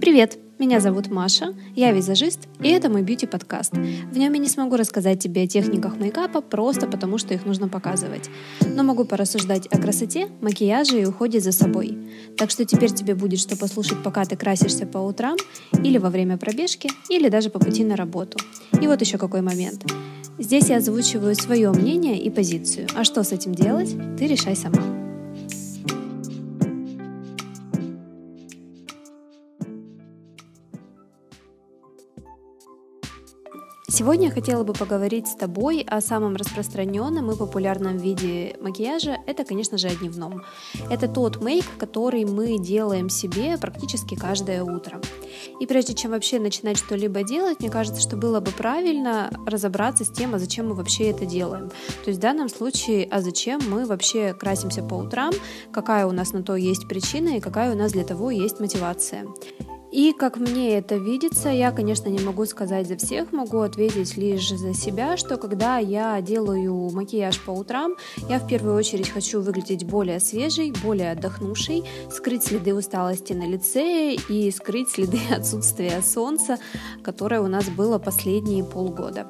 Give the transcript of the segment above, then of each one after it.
Привет! Меня зовут Маша, я визажист, и это мой бьюти-подкаст. В нем я не смогу рассказать тебе о техниках мейкапа просто потому, что их нужно показывать. Но могу порассуждать о красоте, макияже и уходе за собой. Так что теперь тебе будет что послушать, пока ты красишься по утрам, или во время пробежки, или даже по пути на работу. И вот еще какой момент. Здесь я озвучиваю свое мнение и позицию. А что с этим делать, ты решай сама. Сегодня я хотела бы поговорить с тобой о самом распространенном и популярном виде макияжа. Это, конечно же, о дневном. Это тот мейк, который мы делаем себе практически каждое утро. И прежде чем вообще начинать что-либо делать, мне кажется, что было бы правильно разобраться с тем, а зачем мы вообще это делаем. То есть в данном случае, а зачем мы вообще красимся по утрам, какая у нас на то есть причина и какая у нас для того есть мотивация. И как мне это видится, я, конечно, не могу сказать за всех, могу ответить лишь за себя, что когда я делаю макияж по утрам, я в первую очередь хочу выглядеть более свежей, более отдохнувшей, скрыть следы усталости на лице и скрыть следы отсутствия солнца, которое у нас было последние полгода.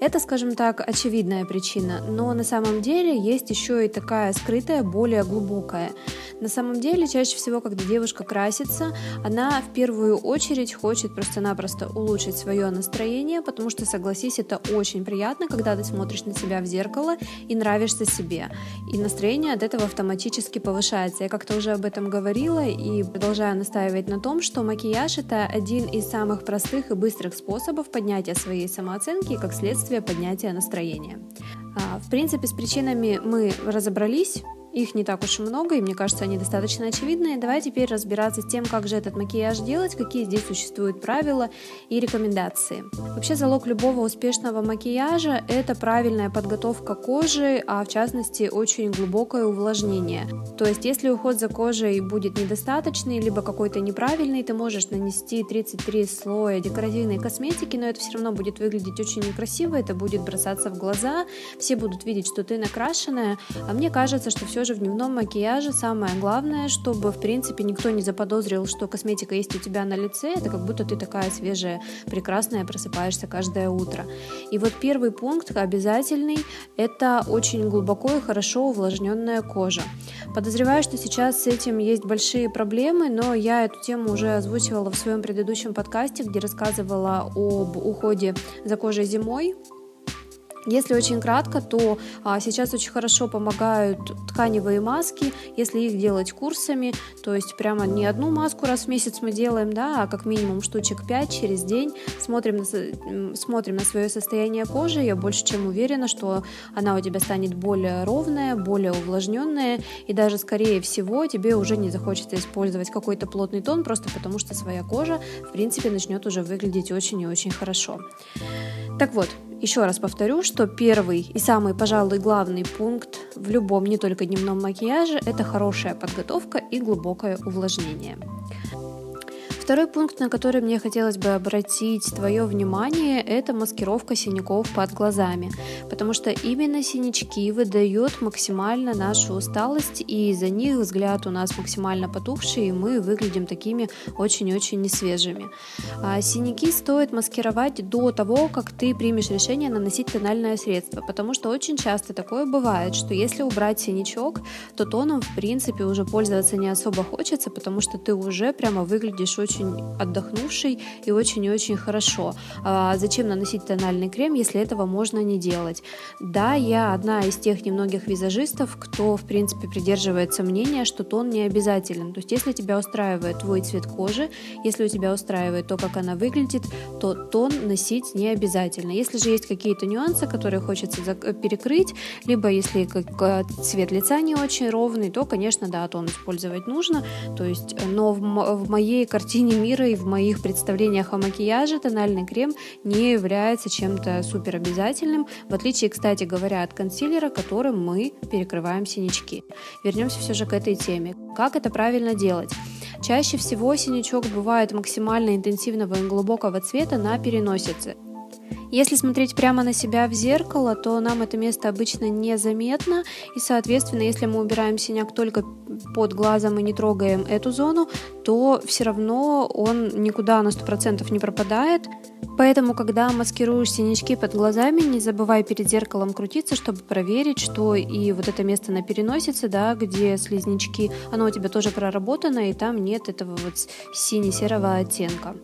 Это, скажем так, очевидная причина, но на самом деле есть еще и такая скрытая, более глубокая. На самом деле, чаще всего, когда девушка красится, она в первую очередь хочет просто-напросто улучшить свое настроение, потому что, согласись, это очень приятно, когда ты смотришь на себя в зеркало и нравишься себе. И настроение от этого автоматически повышается. Я как-то уже об этом говорила и продолжаю настаивать на том, что макияж это один из самых простых и быстрых способов поднятия своей самооценки и, как следствие, поднятия настроения. А, в принципе, с причинами мы разобрались. Их не так уж и много, и мне кажется, они достаточно очевидные. Давай теперь разбираться с тем, как же этот макияж делать, какие здесь существуют правила и рекомендации. Вообще залог любого успешного макияжа – это правильная подготовка кожи, а в частности очень глубокое увлажнение. То есть если уход за кожей будет недостаточный, либо какой-то неправильный, ты можешь нанести 33 слоя декоративной косметики, но это все равно будет выглядеть очень некрасиво, это будет бросаться в глаза, все будут видеть, что ты накрашенная, а мне кажется, что все все же в дневном макияже самое главное, чтобы, в принципе, никто не заподозрил, что косметика есть у тебя на лице, это как будто ты такая свежая, прекрасная, просыпаешься каждое утро. И вот первый пункт обязательный – это очень глубоко и хорошо увлажненная кожа. Подозреваю, что сейчас с этим есть большие проблемы, но я эту тему уже озвучивала в своем предыдущем подкасте, где рассказывала об уходе за кожей зимой, если очень кратко, то а, сейчас очень хорошо помогают тканевые маски, если их делать курсами, то есть прямо не одну маску раз в месяц мы делаем, да, а как минимум штучек 5 через день, смотрим на, смотрим на свое состояние кожи, я больше чем уверена, что она у тебя станет более ровная, более увлажненная, и даже скорее всего тебе уже не захочется использовать какой-то плотный тон, просто потому что своя кожа, в принципе, начнет уже выглядеть очень и очень хорошо. Так вот, еще раз повторю, что первый и самый, пожалуй, главный пункт в любом, не только дневном макияже, это хорошая подготовка и глубокое увлажнение. Второй пункт, на который мне хотелось бы обратить твое внимание, это маскировка синяков под глазами, потому что именно синячки выдают максимально нашу усталость, и из-за них взгляд у нас максимально потухший, и мы выглядим такими очень-очень несвежими. А синяки стоит маскировать до того, как ты примешь решение наносить тональное средство, потому что очень часто такое бывает, что если убрать синячок, то тоном в принципе уже пользоваться не особо хочется, потому что ты уже прямо выглядишь очень очень отдохнувший и очень и очень хорошо. А зачем наносить тональный крем, если этого можно не делать? Да, я одна из тех немногих визажистов, кто, в принципе, придерживается мнения, что тон не обязателен. То есть, если тебя устраивает твой цвет кожи, если у тебя устраивает то, как она выглядит, то тон носить не обязательно. Если же есть какие-то нюансы, которые хочется перекрыть, либо если цвет лица не очень ровный, то, конечно, да, тон использовать нужно. То есть, но в, в моей картине картине мира и в моих представлениях о макияже тональный крем не является чем-то супер обязательным, в отличие, кстати говоря, от консилера, которым мы перекрываем синячки. Вернемся все же к этой теме. Как это правильно делать? Чаще всего синячок бывает максимально интенсивного и глубокого цвета на переносице. Если смотреть прямо на себя в зеркало, то нам это место обычно незаметно, и, соответственно, если мы убираем синяк только под глазом и не трогаем эту зону, то все равно он никуда на 100% не пропадает. Поэтому, когда маскируешь синячки под глазами, не забывай перед зеркалом крутиться, чтобы проверить, что и вот это место на переносице, да, где слизнячки, оно у тебя тоже проработано, и там нет этого вот сине-серого оттенка.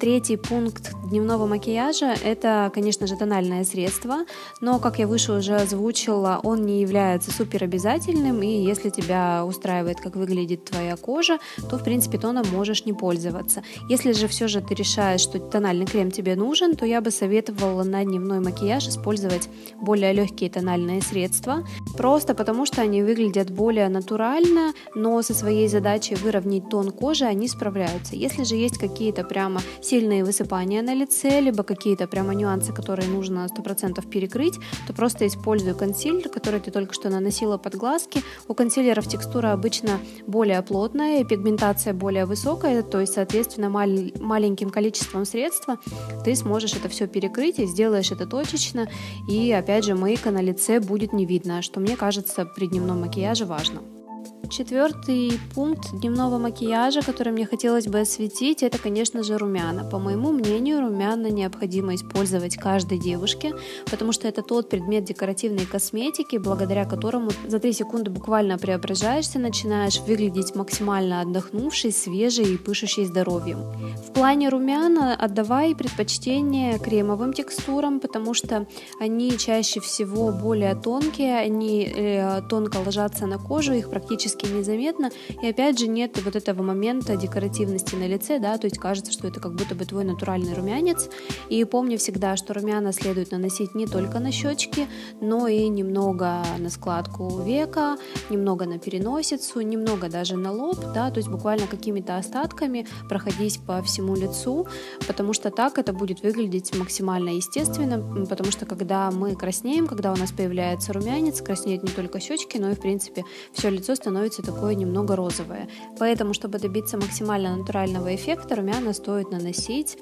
Третий пункт дневного макияжа – это, конечно же, тональное средство, но, как я выше уже озвучила, он не является супер обязательным, и если тебя устраивает, как выглядит твоя кожа, то, в принципе, тоном можешь не пользоваться. Если же все же ты решаешь, что тональный крем тебе нужен, то я бы советовала на дневной макияж использовать более легкие тональные средства, просто потому что они выглядят более натурально, но со своей задачей выровнять тон кожи они справляются. Если же есть какие-то прямо сильные высыпания на лице, либо какие-то прямо нюансы, которые нужно 100% перекрыть, то просто используй консилер, который ты только что наносила под глазки. У консилеров текстура обычно более плотная и пигментация более высокая, то есть, соответственно, мал- маленьким количеством средства ты сможешь это все перекрыть и сделаешь это точечно, и опять же мейка на лице будет не видно, что мне кажется при дневном макияже важно. Четвертый пункт дневного макияжа, который мне хотелось бы осветить, это, конечно же, румяна. По моему мнению, румяна необходимо использовать каждой девушке, потому что это тот предмет декоративной косметики, благодаря которому за 3 секунды буквально преображаешься, начинаешь выглядеть максимально отдохнувшей, свежей и пышущей здоровьем. В плане румяна отдавай предпочтение кремовым текстурам, потому что они чаще всего более тонкие, они э, тонко ложатся на кожу, их практически практически незаметно, и опять же нет вот этого момента декоративности на лице, да, то есть кажется, что это как будто бы твой натуральный румянец, и помни всегда, что румяна следует наносить не только на щечки, но и немного на складку века, немного на переносицу, немного даже на лоб, да, то есть буквально какими-то остатками проходись по всему лицу, потому что так это будет выглядеть максимально естественно, потому что когда мы краснеем, когда у нас появляется румянец, краснеют не только щечки, но и в принципе все лицо становится становится такое немного розовое. Поэтому, чтобы добиться максимально натурального эффекта, румяна стоит наносить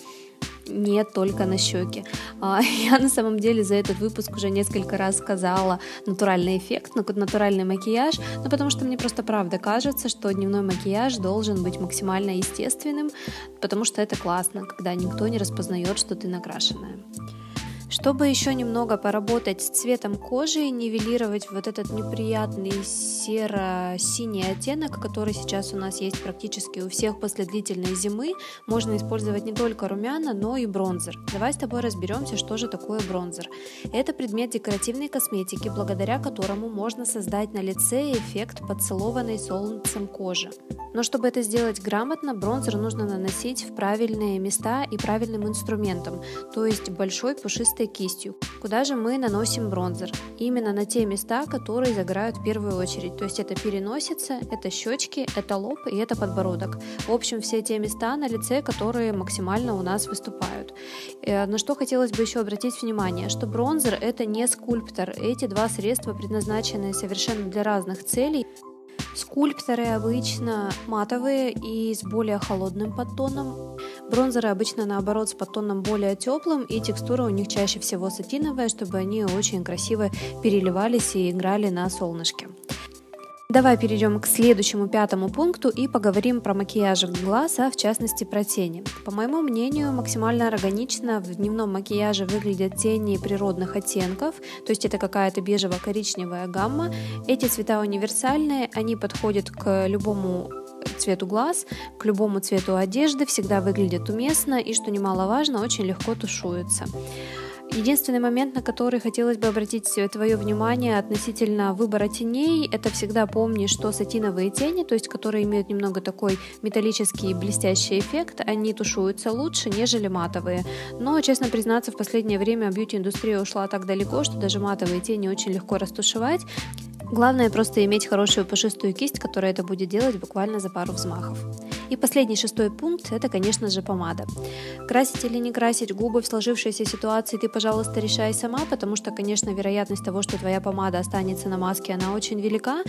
не только на щеки. А, я на самом деле за этот выпуск уже несколько раз сказала натуральный эффект, натуральный макияж, но потому что мне просто правда кажется, что дневной макияж должен быть максимально естественным, потому что это классно, когда никто не распознает, что ты накрашенная. Чтобы еще немного поработать с цветом кожи и нивелировать вот этот неприятный серо-синий оттенок, который сейчас у нас есть практически у всех после длительной зимы, можно использовать не только румяна, но и бронзер. Давай с тобой разберемся, что же такое бронзер. Это предмет декоративной косметики, благодаря которому можно создать на лице эффект поцелованной солнцем кожи. Но чтобы это сделать грамотно, бронзер нужно наносить в правильные места и правильным инструментом, то есть большой пушистой чистой кистью. Куда же мы наносим бронзер? Именно на те места, которые загорают в первую очередь. То есть это переносица, это щечки, это лоб и это подбородок. В общем, все те места на лице, которые максимально у нас выступают. Э, на что хотелось бы еще обратить внимание, что бронзер это не скульптор. Эти два средства предназначены совершенно для разных целей. Скульпторы обычно матовые и с более холодным подтоном. Бронзеры обычно наоборот с подтоном более теплым и текстура у них чаще всего сатиновая, чтобы они очень красиво переливались и играли на солнышке. Давай перейдем к следующему пятому пункту и поговорим про макияж глаз, а в частности про тени. По моему мнению, максимально органично в дневном макияже выглядят тени природных оттенков, то есть это какая-то бежево-коричневая гамма. Эти цвета универсальные, они подходят к любому цвету глаз, к любому цвету одежды, всегда выглядят уместно и, что немаловажно, очень легко тушуются. Единственный момент, на который хотелось бы обратить твое внимание относительно выбора теней, это всегда помни, что сатиновые тени, то есть которые имеют немного такой металлический блестящий эффект, они тушуются лучше, нежели матовые. Но, честно признаться, в последнее время бьюти-индустрия ушла так далеко, что даже матовые тени очень легко растушевать. Главное просто иметь хорошую пушистую кисть, которая это будет делать буквально за пару взмахов. И последний шестой пункт – это, конечно же, помада. Красить или не красить губы в сложившейся ситуации ты, пожалуйста, решай сама, потому что, конечно, вероятность того, что твоя помада останется на маске, она очень велика.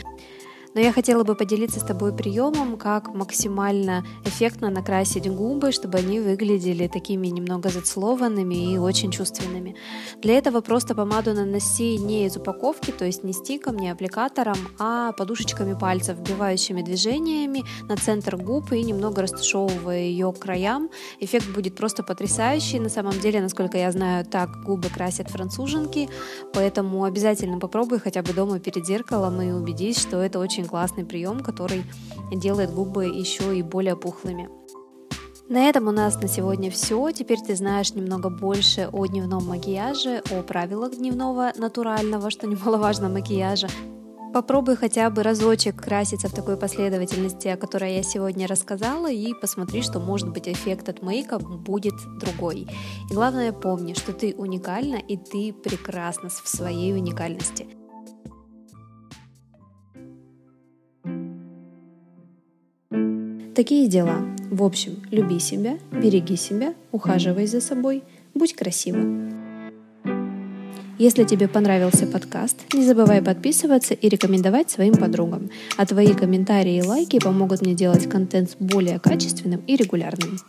Но я хотела бы поделиться с тобой приемом, как максимально эффектно накрасить губы, чтобы они выглядели такими немного зацелованными и очень чувственными. Для этого просто помаду наноси не из упаковки, то есть не стиком, не аппликатором, а подушечками пальцев, вбивающими движениями на центр губ и немного растушевывая ее к краям. Эффект будет просто потрясающий. На самом деле, насколько я знаю, так губы красят француженки, поэтому обязательно попробуй хотя бы дома перед зеркалом и убедись, что это очень классный прием, который делает губы еще и более пухлыми. На этом у нас на сегодня все. Теперь ты знаешь немного больше о дневном макияже, о правилах дневного натурального, что немаловажно, макияжа. Попробуй хотя бы разочек краситься в такой последовательности, о которой я сегодня рассказала, и посмотри, что может быть эффект от мейка будет другой. И главное помни, что ты уникальна и ты прекрасна в своей уникальности. Такие дела. В общем, люби себя, береги себя, ухаживай за собой, будь красивым. Если тебе понравился подкаст, не забывай подписываться и рекомендовать своим подругам. А твои комментарии и лайки помогут мне делать контент более качественным и регулярным.